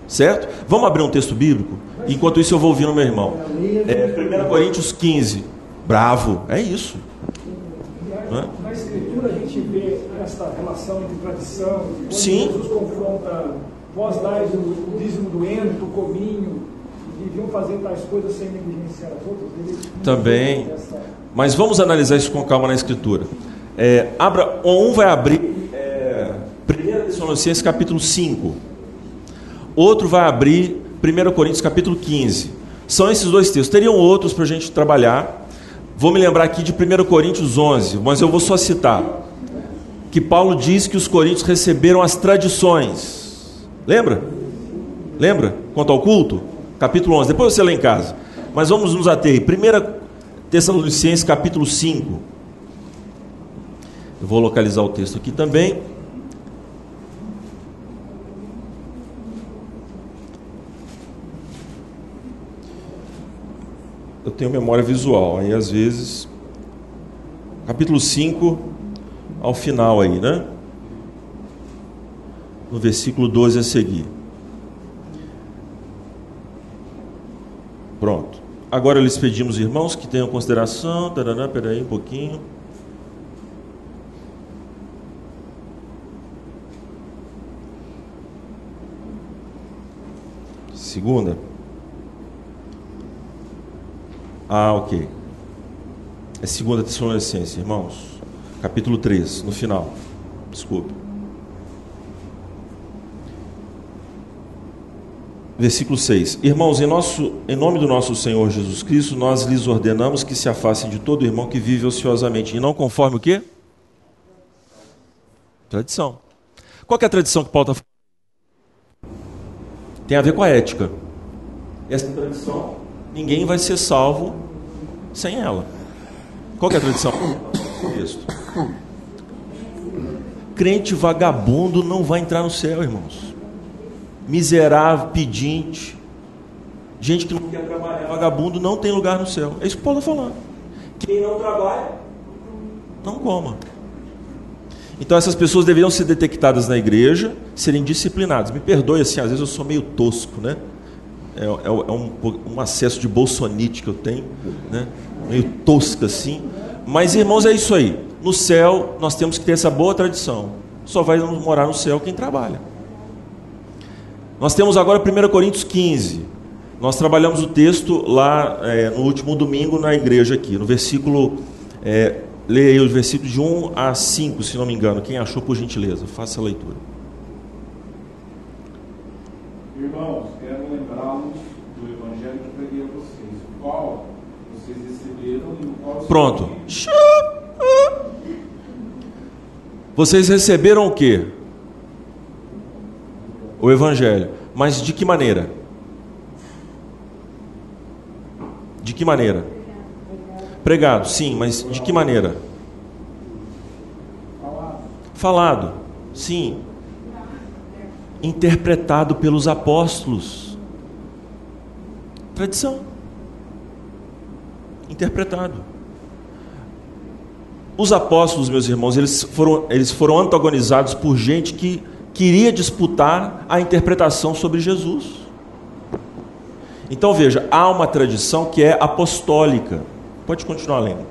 Certo? Vamos abrir um texto bíblico? Enquanto isso, eu vou ouvindo meu irmão. É, 1 Coríntios 15. Bravo, é isso. Na, na Escritura, a gente vê essa relação entre tradição, Sim. Jesus confronta: vós dais o dízimo do ento, o cominho, deviam fazer tais coisas sem negligenciar as outras. Também. Mas vamos analisar isso com calma na Escritura. É, abra, um vai abrir é, 1 Tessalonicenses capítulo 5. Outro vai abrir 1 Coríntios capítulo 15. São esses dois textos. Teriam outros para a gente trabalhar. Vou me lembrar aqui de 1 Coríntios 11, mas eu vou só citar. Que Paulo diz que os coríntios receberam as tradições. Lembra? Lembra? Quanto ao culto? Capítulo 11. Depois você lê em casa. Mas vamos nos ater aí. 1 Tessalonicenses capítulo 5. Eu vou localizar o texto aqui também. Eu tenho memória visual, aí às vezes. Capítulo 5, ao final aí, né? No versículo 12 a seguir. Pronto. Agora lhes pedimos, irmãos, que tenham consideração. Taranã, peraí um pouquinho. Segunda. Ah, ok. É 2 Tessalonicenses, irmãos. Capítulo 3, no final. Desculpe. Versículo 6. Irmãos, em, nosso, em nome do nosso Senhor Jesus Cristo, nós lhes ordenamos que se afastem de todo irmão que vive ociosamente. E não conforme o quê? Tradição. Qual é a tradição que Paulo está falando? Tem a ver com a ética. Essa tradição ninguém vai ser salvo sem ela. Qual é a tradição? Texto. Crente vagabundo não vai entrar no céu, irmãos. Miserável, pedinte, gente que não quer trabalhar, vagabundo não tem lugar no céu. É isso que Paulo está falando. Quem não trabalha, não coma. Então essas pessoas deveriam ser detectadas na igreja, serem disciplinadas. Me perdoe assim, às vezes eu sou meio tosco, né? É, é, é um, um, acesso de bolsonite que eu tenho, né? meio tosca assim. Mas, irmãos, é isso aí. No céu, nós temos que ter essa boa tradição. Só vai morar no céu quem trabalha. Nós temos agora 1 Coríntios 15. Nós trabalhamos o texto lá é, no último domingo na igreja aqui, no versículo. É, leia aí o versículo de 1 a 5, se não me engano. Quem achou, por gentileza, faça a leitura. Irmãos, quero lembrá-los do evangelho que preguei a vocês, o qual vocês receberam e o qual. Pronto. Vocês receberam o quê? O evangelho. Mas de que maneira? De que maneira? Pregado, sim, mas de que maneira? Falado, sim. Interpretado pelos apóstolos. Tradição. Interpretado. Os apóstolos, meus irmãos, eles foram, eles foram antagonizados por gente que queria disputar a interpretação sobre Jesus. Então veja, há uma tradição que é apostólica. Pode continuar lendo.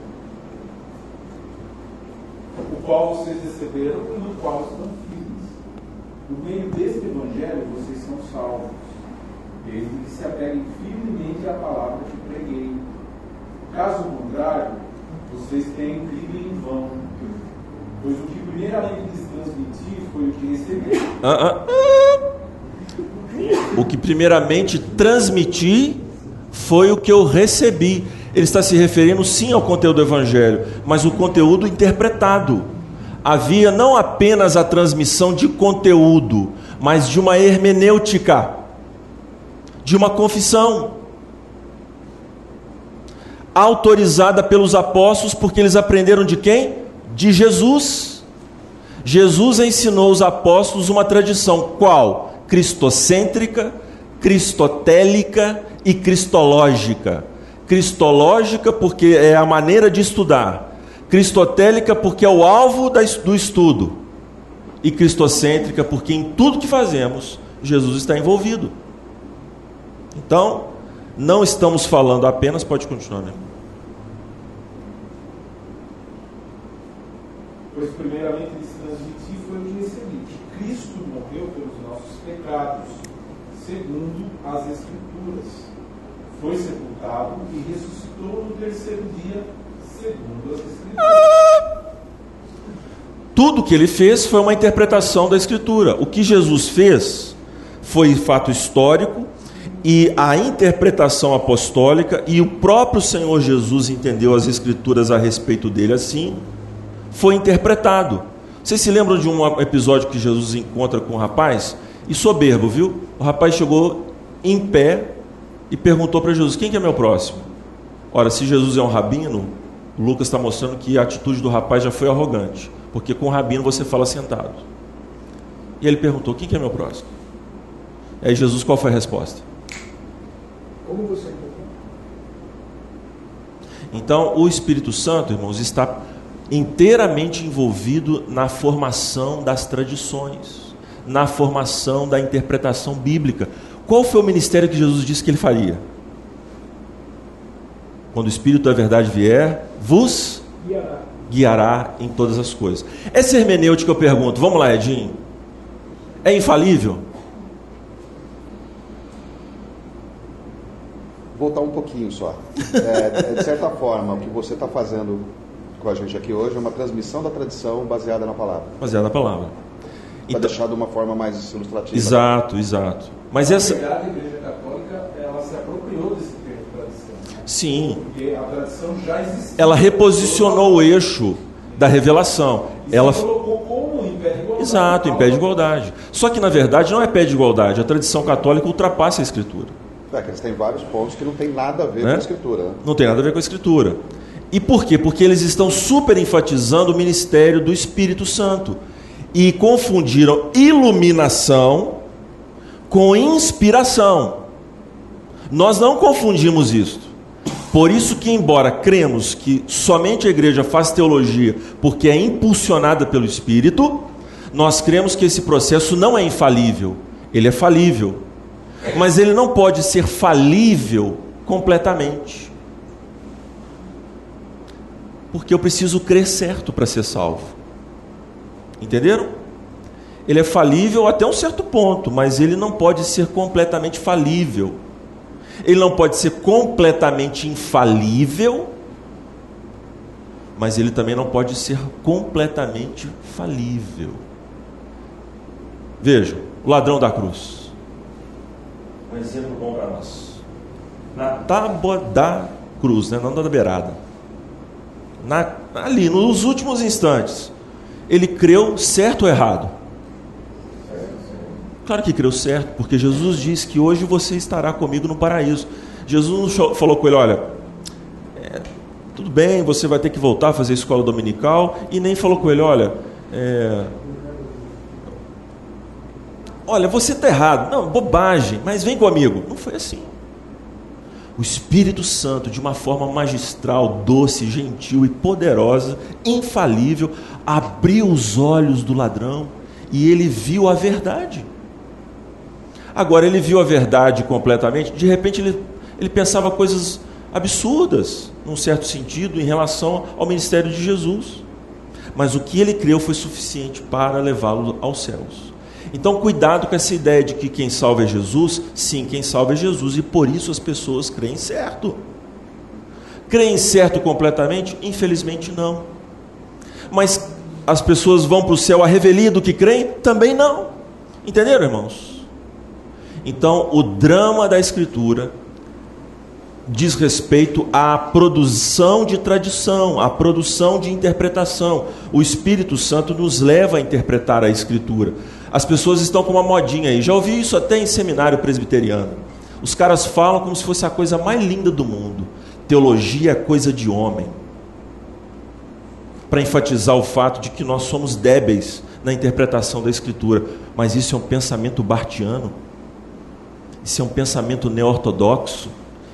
O qual vocês receberam e no qual estão firmes. No meio deste evangelho vocês são salvos, desde que se apeguem firmemente à palavra que preguei. Caso contrário, vocês têm crido em vão. Pois o que primeiramente lhes transmiti foi o que recebi. Ah, ah. O que primeiramente transmiti foi o que eu recebi. Ele está se referindo sim ao conteúdo do Evangelho, mas o conteúdo interpretado. Havia não apenas a transmissão de conteúdo, mas de uma hermenêutica, de uma confissão autorizada pelos apóstolos, porque eles aprenderam de quem? De Jesus. Jesus ensinou os apóstolos uma tradição, qual? Cristocêntrica, cristotélica e cristológica. Cristológica, porque é a maneira de estudar, cristotélica, porque é o alvo do estudo, e cristocêntrica, porque em tudo que fazemos, Jesus está envolvido. Então, não estamos falando apenas, pode continuar, né? Pois primeiramente lhes transmiti foi o que Cristo morreu pelos nossos pecados, segundo as Escrituras. Foi sepultado e ressuscitou no terceiro dia, segundo as Escrituras. Tudo que ele fez foi uma interpretação da Escritura. O que Jesus fez foi fato histórico e a interpretação apostólica, e o próprio Senhor Jesus entendeu as Escrituras a respeito dele assim foi interpretado. Vocês se lembram de um episódio que Jesus encontra com o um rapaz? E soberbo, viu? O rapaz chegou em pé e perguntou para Jesus: Quem que é meu próximo? Ora, se Jesus é um rabino, Lucas está mostrando que a atitude do rapaz já foi arrogante, porque com o rabino você fala sentado. E ele perguntou: Quem que é meu próximo? E aí Jesus, qual foi a resposta? Como você Então, o Espírito Santo, irmãos, está inteiramente envolvido na formação das tradições, na formação da interpretação bíblica. Qual foi o ministério que Jesus disse que ele faria? Quando o Espírito da Verdade vier, vos guiará, guiará em todas as coisas. Essa hermenêutica eu pergunto, vamos lá, Edinho, é infalível? Voltar um pouquinho só. É, de certa forma, o que você está fazendo com a gente aqui hoje é uma transmissão da tradição baseada na palavra. Baseada na palavra. Para então, deixar de uma forma mais ilustrativa. Exato, exato. Mas essa. Na verdade, a Igreja Católica ela se apropriou desse termo tradição. Sim. Porque a tradição já existia. Ela reposicionou o eixo da revelação. E ela colocou como em pé de igualdade. Exato, em pé de igualdade. Só que na verdade não é pé de igualdade. A tradição católica ultrapassa a escritura. É que eles têm vários pontos que não tem nada a ver né? com a escritura. Né? Não tem nada a ver com a escritura. E por quê? Porque eles estão super enfatizando o ministério do Espírito Santo e confundiram iluminação com inspiração. Nós não confundimos isso. Por isso que embora cremos que somente a igreja faz teologia porque é impulsionada pelo Espírito, nós cremos que esse processo não é infalível, ele é falível. Mas ele não pode ser falível completamente. Porque eu preciso crer certo para ser salvo. Entenderam? Ele é falível até um certo ponto, mas ele não pode ser completamente falível. Ele não pode ser completamente infalível, mas ele também não pode ser completamente falível. Veja, o ladrão da cruz. Um exemplo bom para nós. Na tábua da cruz, né? não da beirada. Na, ali, nos últimos instantes. Ele creu certo ou errado? Claro que creu certo, porque Jesus disse que hoje você estará comigo no paraíso. Jesus falou com ele: olha, é, tudo bem, você vai ter que voltar a fazer escola dominical, e nem falou com ele: olha, é, olha, você está errado. Não, bobagem, mas vem comigo. Não foi assim. O Espírito Santo, de uma forma magistral, doce, gentil e poderosa, infalível, abriu os olhos do ladrão e ele viu a verdade. Agora, ele viu a verdade completamente, de repente ele, ele pensava coisas absurdas, num certo sentido, em relação ao ministério de Jesus. Mas o que ele creu foi suficiente para levá-lo aos céus. Então, cuidado com essa ideia de que quem salva é Jesus. Sim, quem salva é Jesus, e por isso as pessoas creem certo. Creem certo completamente? Infelizmente, não. Mas as pessoas vão para o céu a revelia do que creem? Também não. Entenderam, irmãos? Então, o drama da Escritura diz respeito à produção de tradição, à produção de interpretação. O Espírito Santo nos leva a interpretar a Escritura. As pessoas estão com uma modinha aí. Já ouvi isso até em seminário presbiteriano. Os caras falam como se fosse a coisa mais linda do mundo. Teologia é coisa de homem. Para enfatizar o fato de que nós somos débeis na interpretação da Escritura. Mas isso é um pensamento bartiano. Isso é um pensamento neo-ortodoxo.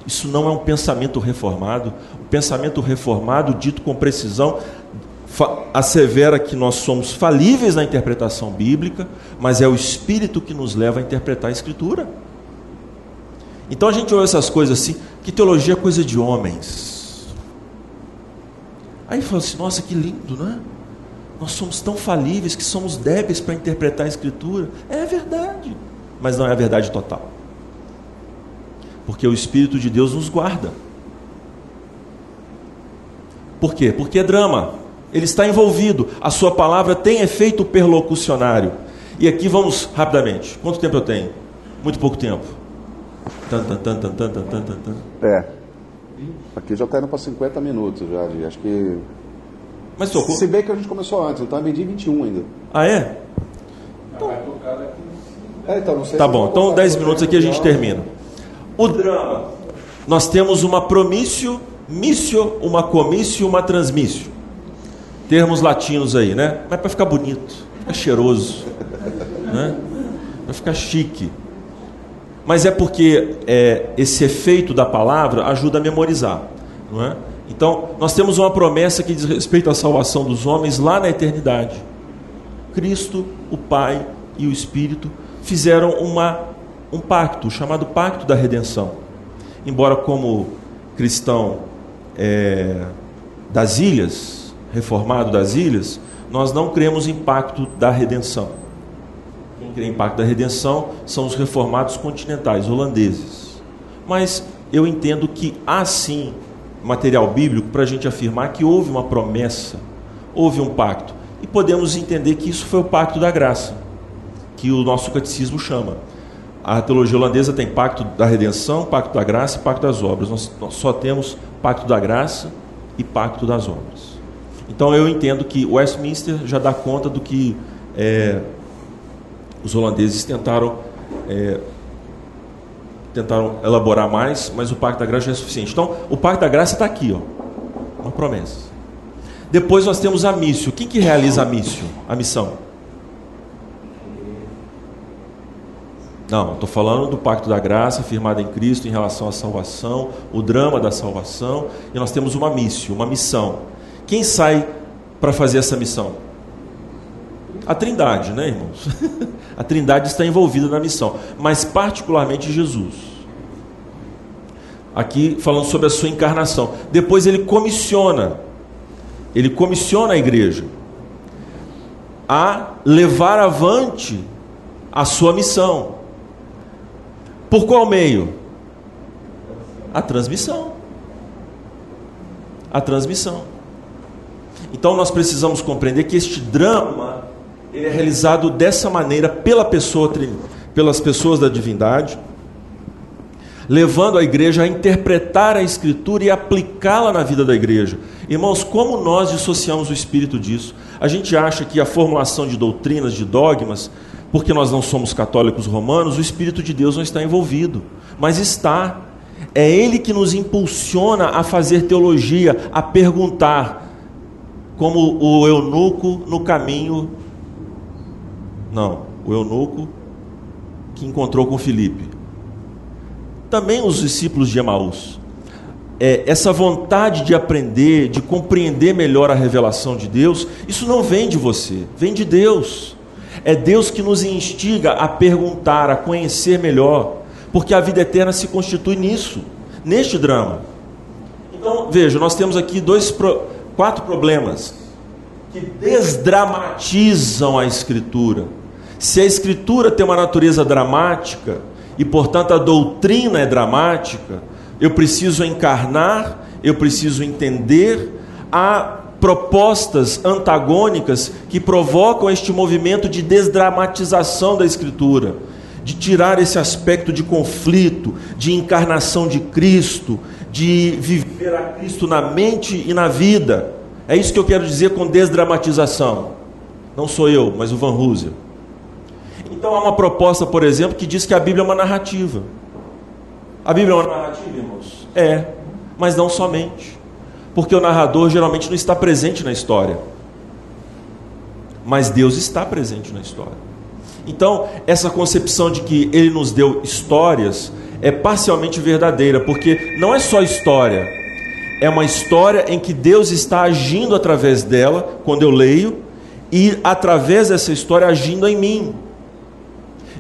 Isso não é um pensamento reformado. O pensamento reformado, dito com precisão, assevera que nós somos falíveis na interpretação bíblica, mas é o Espírito que nos leva a interpretar a Escritura. Então a gente ouve essas coisas assim, que teologia é coisa de homens. Aí fala assim, nossa, que lindo, não é? Nós somos tão falíveis que somos débeis para interpretar a Escritura. É verdade, mas não é a verdade total porque o Espírito de Deus nos guarda. Por quê? Porque é drama. Ele está envolvido. A sua palavra tem efeito perlocucionário. E aqui vamos rapidamente. Quanto tempo eu tenho? Muito pouco tempo. Tan, tan, tan, tan, tan, tan, tan, É. Aqui já está indo para 50 minutos já. Acho que. Mas tocou. Se bem que a gente começou antes, então é meio 21 ainda. Ah, é? Então, é, então, não sei tá bom, então 10 minutos aqui a gente termina. O drama. Nós temos uma promício, missio, uma comício, uma transmissio. Termos latinos aí, né? Mas para ficar bonito, ficar cheiroso, né? Para ficar chique. Mas é porque é, esse efeito da palavra ajuda a memorizar, não é? Então, nós temos uma promessa que diz respeito à salvação dos homens lá na eternidade. Cristo, o Pai e o Espírito fizeram uma um pacto, chamado Pacto da Redenção. Embora, como cristão é, das ilhas, reformado das ilhas, nós não cremos em pacto da redenção. Quem crê em pacto da redenção são os reformados continentais, holandeses. Mas eu entendo que há sim material bíblico para a gente afirmar que houve uma promessa, houve um pacto. E podemos entender que isso foi o pacto da graça, que o nosso catecismo chama. A teologia holandesa tem pacto da redenção, pacto da graça e pacto das obras. Nós, nós, só temos pacto da graça e pacto das obras. Então eu entendo que Westminster já dá conta do que é, os holandeses tentaram é, tentaram elaborar mais, mas o pacto da graça já é suficiente. Então o pacto da graça está aqui, ó, uma promessa. Depois nós temos a missão. Quem que realiza a missão? A missão? Não, estou falando do pacto da graça firmado em Cristo em relação à salvação, o drama da salvação, e nós temos uma missão, uma missão. Quem sai para fazer essa missão? A Trindade, né, irmãos? A Trindade está envolvida na missão, mas particularmente Jesus. Aqui falando sobre a sua encarnação. Depois ele comissiona, ele comissiona a igreja a levar avante a sua missão. Por qual meio? A transmissão. A transmissão. Então nós precisamos compreender que este drama ele é realizado dessa maneira pela pessoa, pelas pessoas da divindade, levando a igreja a interpretar a escritura e aplicá-la na vida da igreja. Irmãos, como nós dissociamos o espírito disso? A gente acha que a formulação de doutrinas, de dogmas, porque nós não somos católicos romanos, o espírito de Deus não está envolvido, mas está. É ele que nos impulsiona a fazer teologia, a perguntar, como o eunuco no caminho. Não, o eunuco que encontrou com Filipe. Também os discípulos de Emaús. É, essa vontade de aprender, de compreender melhor a revelação de Deus, isso não vem de você, vem de Deus. É Deus que nos instiga a perguntar, a conhecer melhor, porque a vida eterna se constitui nisso, neste drama. Então, veja, nós temos aqui dois, quatro problemas que desdramatizam a Escritura. Se a Escritura tem uma natureza dramática e, portanto, a doutrina é dramática, eu preciso encarnar, eu preciso entender. Há propostas antagônicas que provocam este movimento de desdramatização da Escritura, de tirar esse aspecto de conflito, de encarnação de Cristo, de viver a Cristo na mente e na vida. É isso que eu quero dizer com desdramatização. Não sou eu, mas o Van Husel. Então há uma proposta, por exemplo, que diz que a Bíblia é uma narrativa. A Bíblia é uma narrativa, irmãos? É, mas não somente. Porque o narrador geralmente não está presente na história. Mas Deus está presente na história. Então, essa concepção de que ele nos deu histórias é parcialmente verdadeira, porque não é só história, é uma história em que Deus está agindo através dela, quando eu leio, e através dessa história agindo em mim.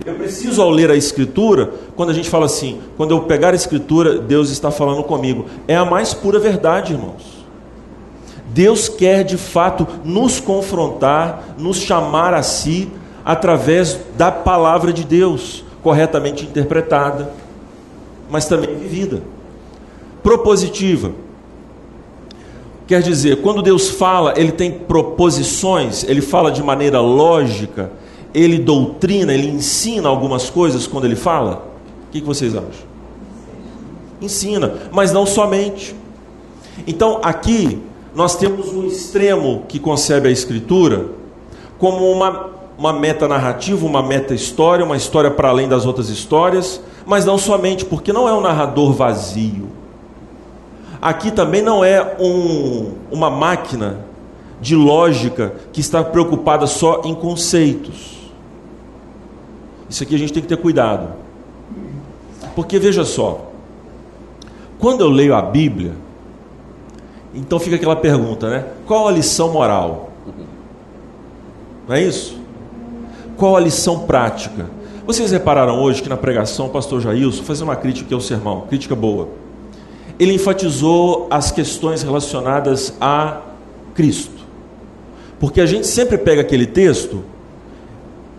Eu preciso, ao ler a Escritura, quando a gente fala assim, quando eu pegar a Escritura, Deus está falando comigo. É a mais pura verdade, irmãos. Deus quer de fato nos confrontar, nos chamar a si, através da palavra de Deus, corretamente interpretada, mas também vivida. Propositiva. Quer dizer, quando Deus fala, ele tem proposições, ele fala de maneira lógica, ele doutrina, ele ensina algumas coisas quando ele fala? O que vocês acham? Ensina, mas não somente. Então, aqui, nós temos um extremo que concebe a Escritura como uma, uma meta narrativa, uma meta história, uma história para além das outras histórias, mas não somente, porque não é um narrador vazio Aqui também não é um, uma máquina de lógica que está preocupada só em conceitos. Isso aqui a gente tem que ter cuidado. Porque veja só, quando eu leio a Bíblia, então fica aquela pergunta, né? Qual a lição moral? Não é isso? Qual a lição prática? Vocês repararam hoje que na pregação o pastor Jailson fazendo uma crítica ao sermão, crítica boa ele enfatizou as questões relacionadas a Cristo. Porque a gente sempre pega aquele texto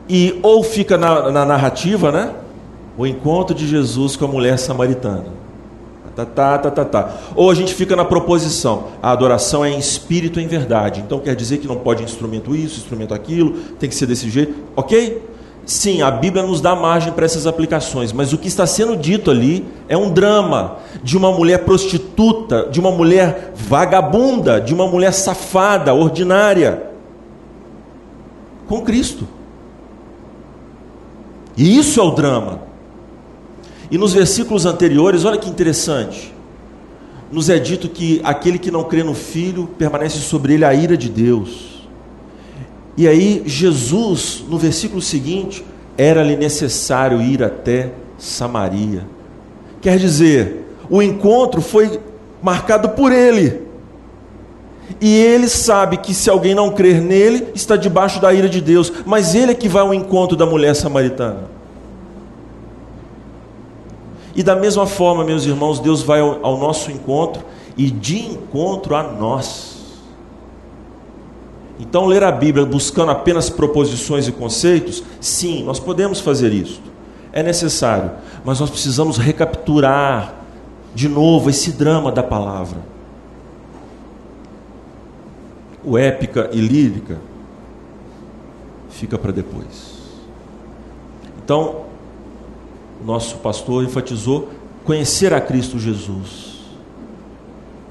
e ou fica na, na narrativa, né? O encontro de Jesus com a mulher samaritana. Tá, tá, tá, tá, tá. Ou a gente fica na proposição, a adoração é em espírito em verdade. Então quer dizer que não pode instrumento isso, instrumento aquilo, tem que ser desse jeito, ok? Sim, a Bíblia nos dá margem para essas aplicações, mas o que está sendo dito ali é um drama de uma mulher prostituta, de uma mulher vagabunda, de uma mulher safada, ordinária, com Cristo. E isso é o drama. E nos versículos anteriores, olha que interessante, nos é dito que aquele que não crê no Filho permanece sobre ele a ira de Deus. E aí, Jesus, no versículo seguinte, era-lhe necessário ir até Samaria. Quer dizer, o encontro foi marcado por ele. E ele sabe que se alguém não crer nele, está debaixo da ira de Deus. Mas ele é que vai ao encontro da mulher samaritana. E da mesma forma, meus irmãos, Deus vai ao, ao nosso encontro e de encontro a nós. Então, ler a Bíblia buscando apenas proposições e conceitos, sim, nós podemos fazer isso. É necessário, mas nós precisamos recapturar de novo esse drama da palavra. O épica e lírica fica para depois. Então, nosso pastor enfatizou conhecer a Cristo Jesus,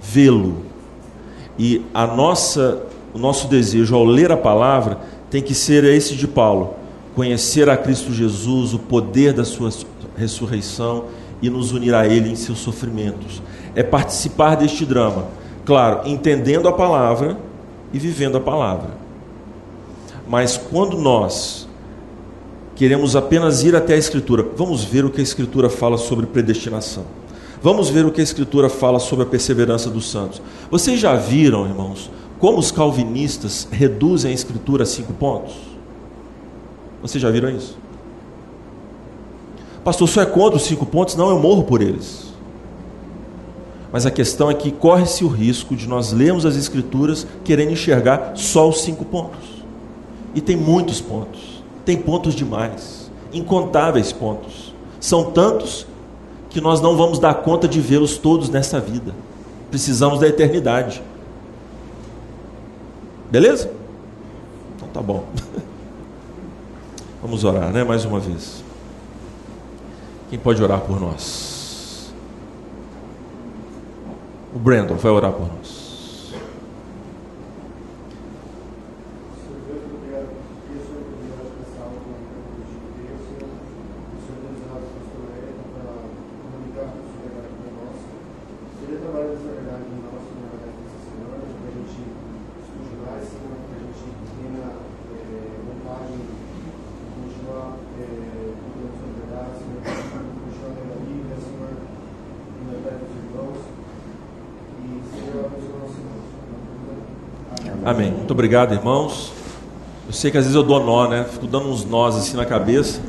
vê-lo. E a nossa o nosso desejo ao ler a palavra tem que ser esse de Paulo: conhecer a Cristo Jesus, o poder da sua ressurreição e nos unir a Ele em seus sofrimentos. É participar deste drama, claro, entendendo a palavra e vivendo a palavra. Mas quando nós queremos apenas ir até a Escritura, vamos ver o que a Escritura fala sobre predestinação. Vamos ver o que a Escritura fala sobre a perseverança dos santos. Vocês já viram, irmãos, como os calvinistas reduzem a Escritura a cinco pontos? Vocês já viram isso? Pastor, só é contra os cinco pontos? Não, eu morro por eles. Mas a questão é que corre-se o risco de nós lermos as Escrituras querendo enxergar só os cinco pontos. E tem muitos pontos. Tem pontos demais. Incontáveis pontos. São tantos que nós não vamos dar conta de vê-los todos nessa vida. Precisamos da eternidade. Beleza? Então tá bom. Vamos orar, né? Mais uma vez. Quem pode orar por nós? O Brandon vai orar por nós. Amém. Muito obrigado, irmãos. Eu sei que às vezes eu dou nó, né? Fico dando uns nós assim na cabeça.